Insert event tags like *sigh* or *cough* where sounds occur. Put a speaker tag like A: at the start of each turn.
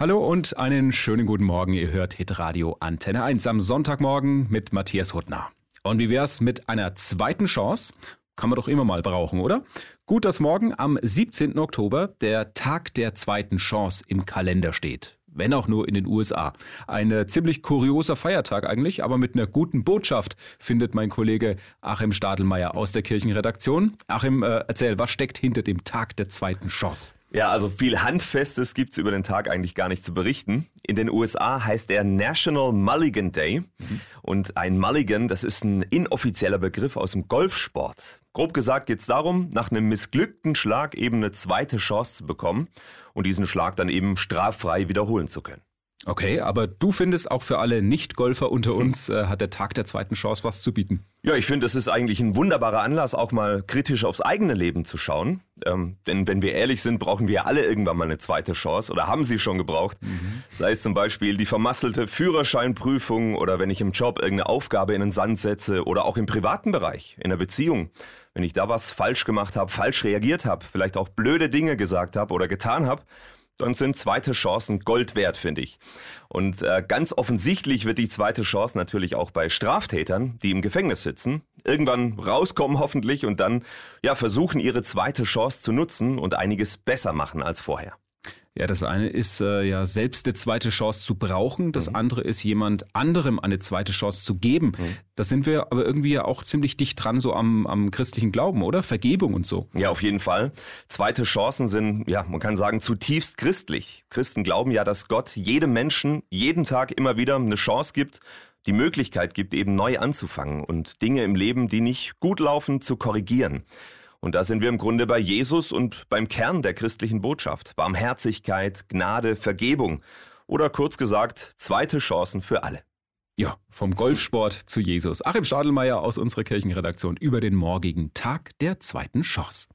A: Hallo und einen schönen guten Morgen. Ihr hört Hitradio Antenne 1 am Sonntagmorgen mit Matthias Huttner. Und wie wär's mit einer zweiten Chance? Kann man doch immer mal brauchen, oder? Gut, dass morgen am 17. Oktober der Tag der zweiten Chance im Kalender steht wenn auch nur in den USA. Ein äh, ziemlich kurioser Feiertag eigentlich, aber mit einer guten Botschaft, findet mein Kollege Achim Stadelmeier aus der Kirchenredaktion. Achim, äh, erzähl, was steckt hinter dem Tag der zweiten Chance?
B: Ja, also viel Handfestes gibt es über den Tag eigentlich gar nicht zu berichten. In den USA heißt er National Mulligan Day. Mhm. Und ein Mulligan, das ist ein inoffizieller Begriff aus dem Golfsport. Grob gesagt geht es darum, nach einem missglückten Schlag eben eine zweite Chance zu bekommen und diesen Schlag dann eben straffrei wiederholen zu können.
A: Okay, aber du findest auch für alle Nicht-Golfer unter *laughs* uns äh, hat der Tag der zweiten Chance was zu bieten.
B: Ja, ich finde, es ist eigentlich ein wunderbarer Anlass, auch mal kritisch aufs eigene Leben zu schauen. Ähm, denn wenn wir ehrlich sind, brauchen wir alle irgendwann mal eine zweite Chance oder haben sie schon gebraucht. Mhm. Sei es zum Beispiel die vermasselte Führerscheinprüfung oder wenn ich im Job irgendeine Aufgabe in den Sand setze oder auch im privaten Bereich, in der Beziehung. Wenn ich da was falsch gemacht habe, falsch reagiert habe, vielleicht auch blöde Dinge gesagt habe oder getan habe, dann sind zweite Chancen Gold wert, finde ich. Und äh, ganz offensichtlich wird die zweite Chance natürlich auch bei Straftätern, die im Gefängnis sitzen, irgendwann rauskommen hoffentlich und dann ja versuchen ihre zweite Chance zu nutzen und einiges besser machen als vorher.
A: Ja, das eine ist äh, ja selbst eine zweite Chance zu brauchen, das mhm. andere ist jemand anderem eine zweite Chance zu geben. Mhm. Da sind wir aber irgendwie ja auch ziemlich dicht dran so am, am christlichen Glauben, oder? Vergebung und so.
B: Ja, auf jeden Fall. Zweite Chancen sind, ja, man kann sagen, zutiefst christlich. Christen glauben ja, dass Gott jedem Menschen jeden Tag immer wieder eine Chance gibt, die Möglichkeit gibt, eben neu anzufangen und Dinge im Leben, die nicht gut laufen, zu korrigieren. Und da sind wir im Grunde bei Jesus und beim Kern der christlichen Botschaft. Barmherzigkeit, Gnade, Vergebung. Oder kurz gesagt, zweite Chancen für alle.
A: Ja, vom Golfsport zu Jesus. Achim Stadelmeier aus unserer Kirchenredaktion über den morgigen Tag der zweiten Chance.